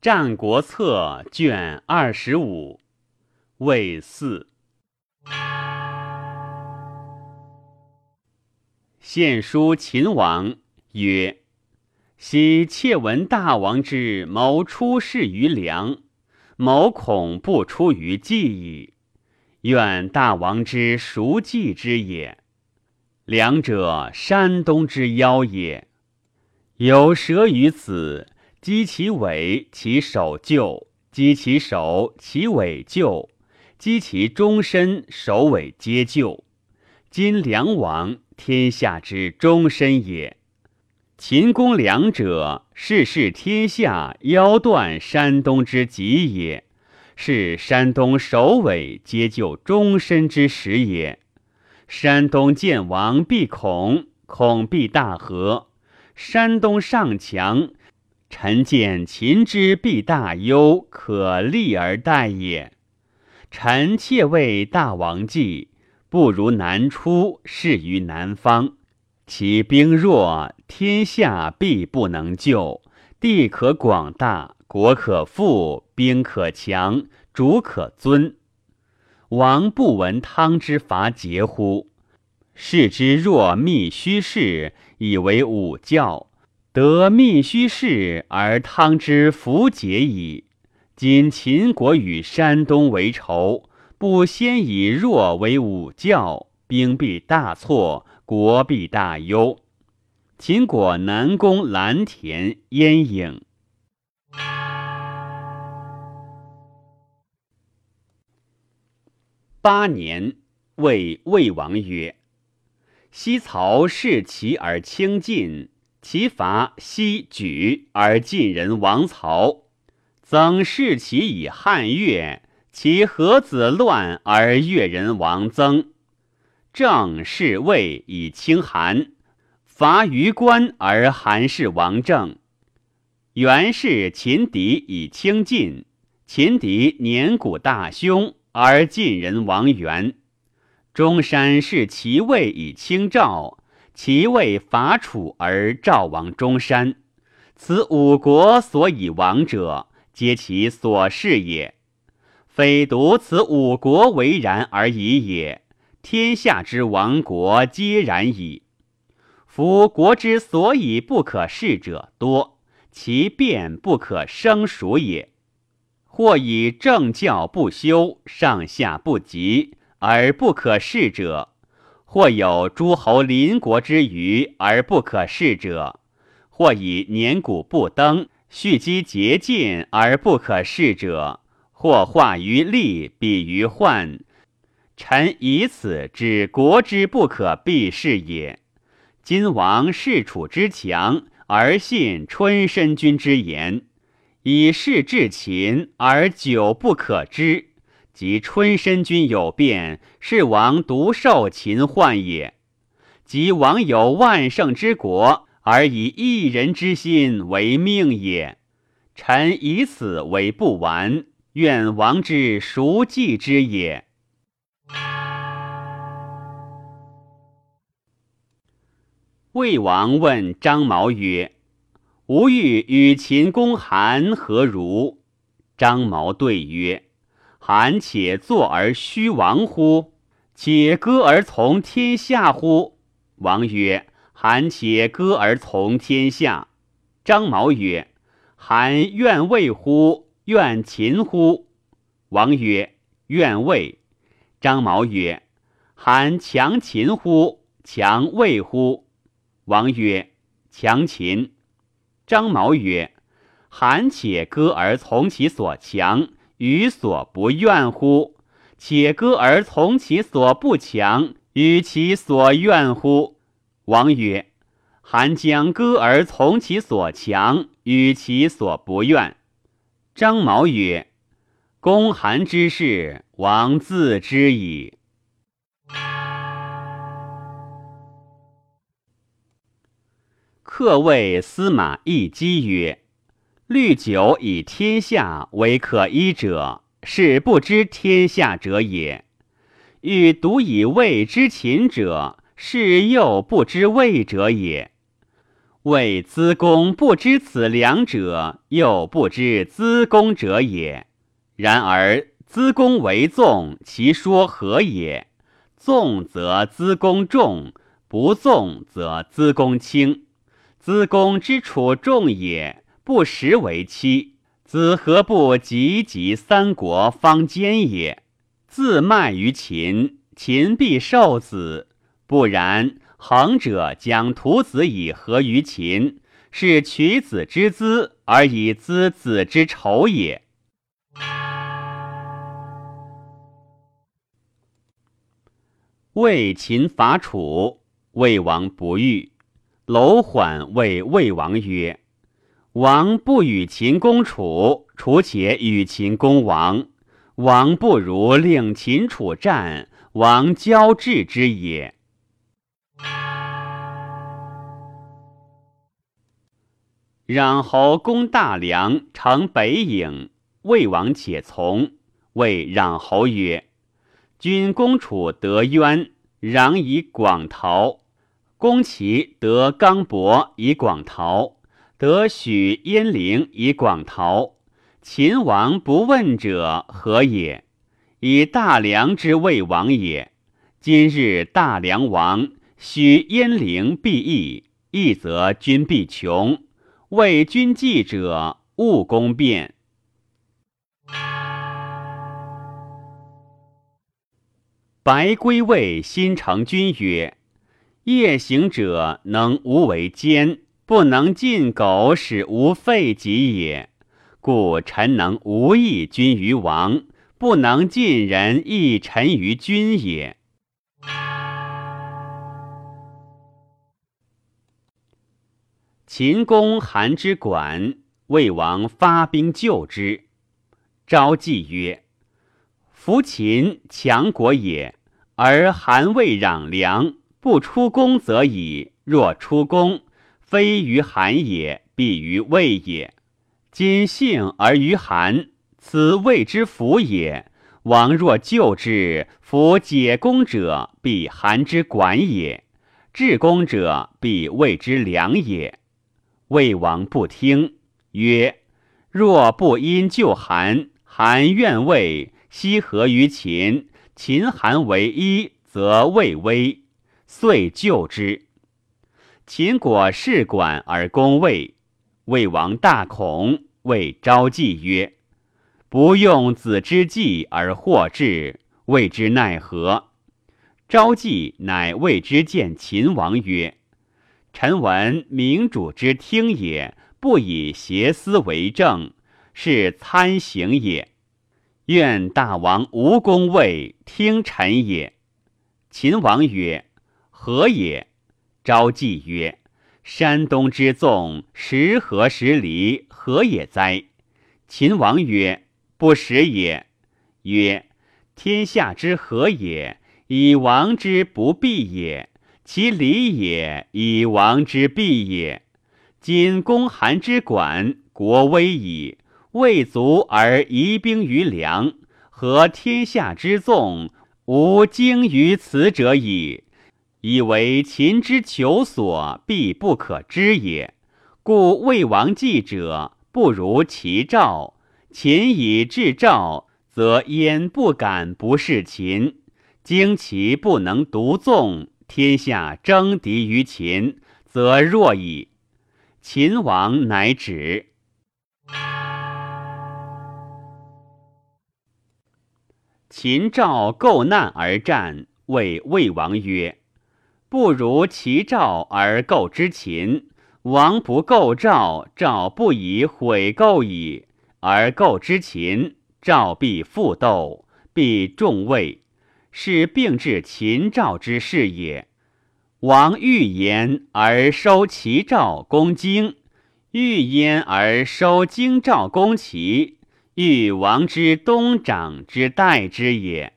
战国策》卷二十五，魏四。献书秦王曰：“昔妾闻大王之谋出世于梁，谋恐不出于计矣。愿大王之熟计之也？梁者，山东之妖也。有蛇于此。”击其尾，其首就；击其首，其尾就；击其终身，首尾皆就。今梁王，天下之终身也。秦公梁者，世事天下，腰断山东之极也，是山东首尾皆就终身之时也。山东见王必恐，恐必大和。山东上强。臣见秦之必大忧，可立而待也。臣妾为大王计，不如南出，事于南方。其兵弱，天下必不能救。地可广大，国可富，兵可强，主可尊。王不闻汤之伐桀乎？视之若密虚事，以为武教。得密须事而汤之弗解矣。今秦国与山东为仇，不先以弱为武教，兵必大挫，国必大忧。秦国南攻蓝田、燕郢。八年，谓魏王曰：“西曹视齐而轻晋。”其伐西举而晋人王曹，曾弑其以汉越；其何子乱而越人王曾。郑弑魏以轻韩，伐于关而韩氏王郑。元氏秦狄以轻晋，秦狄年谷大凶而晋人王元。中山弑其魏以轻赵。其为伐楚而赵王中山，此五国所以亡者，皆其所事也。非独此五国为然而已也，天下之亡国皆然矣。夫国之所以不可事者多，其变不可生数也。或以政教不修，上下不及而不可事者。或有诸侯邻国之余而不可视者，或以年谷不登，蓄积竭尽而不可视者，或化于利，比于患。臣以此知国之不可避视也。今王视楚之强，而信春申君之言，以事至秦而久不可知。即春申君有变，是王独受秦患也；即王有万乘之国，而以一人之心为命也。臣以此为不完，愿王之熟计之也？魏王问张毛曰：“吾欲与秦公韩何如？”张毛对曰。韩且坐而虚亡乎？且歌而从天下乎？王曰：韩且歌而从天下。张毛曰：韩愿魏乎？愿秦乎？王曰：愿魏。张毛曰：韩强秦乎？强魏乎？王曰：强秦。张毛曰：韩且歌而从其所强。与所不愿乎？且歌而从其所不强，与其所愿乎？王曰：韩将歌而从其所强，与其所不愿。张毛曰：公韩之事，王自知矣。客谓司马懿基曰。虑久以天下为可依者，是不知天下者也；欲独以魏之秦者，是又不知魏者也。谓资公不知此两者，又不知资公者也。然而资公为纵，其说何也？纵则资公重，不纵则资公轻。资公之处重也，不实为妻。子何不及及三国方坚也？自卖于秦，秦必受子；不然，恒者将屠子以合于秦，是取子之资而以资子之仇也。魏秦伐楚，魏王不遇。楼缓谓魏王曰。王不与秦公楚，楚且与秦公王。王不如令秦楚战，王交至之也。攘侯攻大梁，城北郢，魏王且从。谓攘侯曰：“君攻楚得渊，攘以广陶；攻齐得刚伯以广陶。”得许鄢陵以广陶，秦王不问者何也？以大梁之魏王也。今日大梁亡，许鄢陵必易，易则君必穷。为君计者，勿攻变。白归谓新成君曰：“夜行者能无为奸。”不能尽苟，使无废己也。故臣能无益君于王，不能尽人益臣于君也。秦公韩之馆，魏王发兵救之。昭季曰：“夫秦强国也，而韩魏攘梁，不出攻则已；若出攻，”非于韩也，必于魏也。今幸而于韩，此谓之福也。王若救之，夫解弓者，必韩之管也；治弓者，必魏之良也。魏王不听，曰：若不因救韩，韩愿魏，西合于秦，秦韩为一，则魏危，遂救之。秦果事管而攻魏，魏王大恐，谓昭季曰：“不用子之计而获之，谓之奈何？”昭季乃谓之见秦王曰：“臣闻明主之听也，不以邪思为政，是参行也。愿大王无功位，听臣也。”秦王曰：“何也？”昭季曰：“山东之纵，十合十离，何也哉？”秦王曰：“不识也。”曰：“天下之和也，以王之不避也；其离也，以王之避也。今公韩之管，国危矣，未足而移兵于梁，和天下之纵，无精于此者矣。”以为秦之求索，必不可知也。故魏王计者，不如其赵。秦以制赵，则焉不敢不事秦？经其不能独纵，天下争敌于秦，则弱矣。秦王乃止。秦赵构难而战，谓魏王曰。不如其赵而构之秦，王不构赵，赵不以毁构矣；而构之秦，赵必复斗，必重魏，是并治秦赵之事也。王欲言而收齐赵攻荆，欲焉而收荆赵攻齐，欲王之东长之代之也。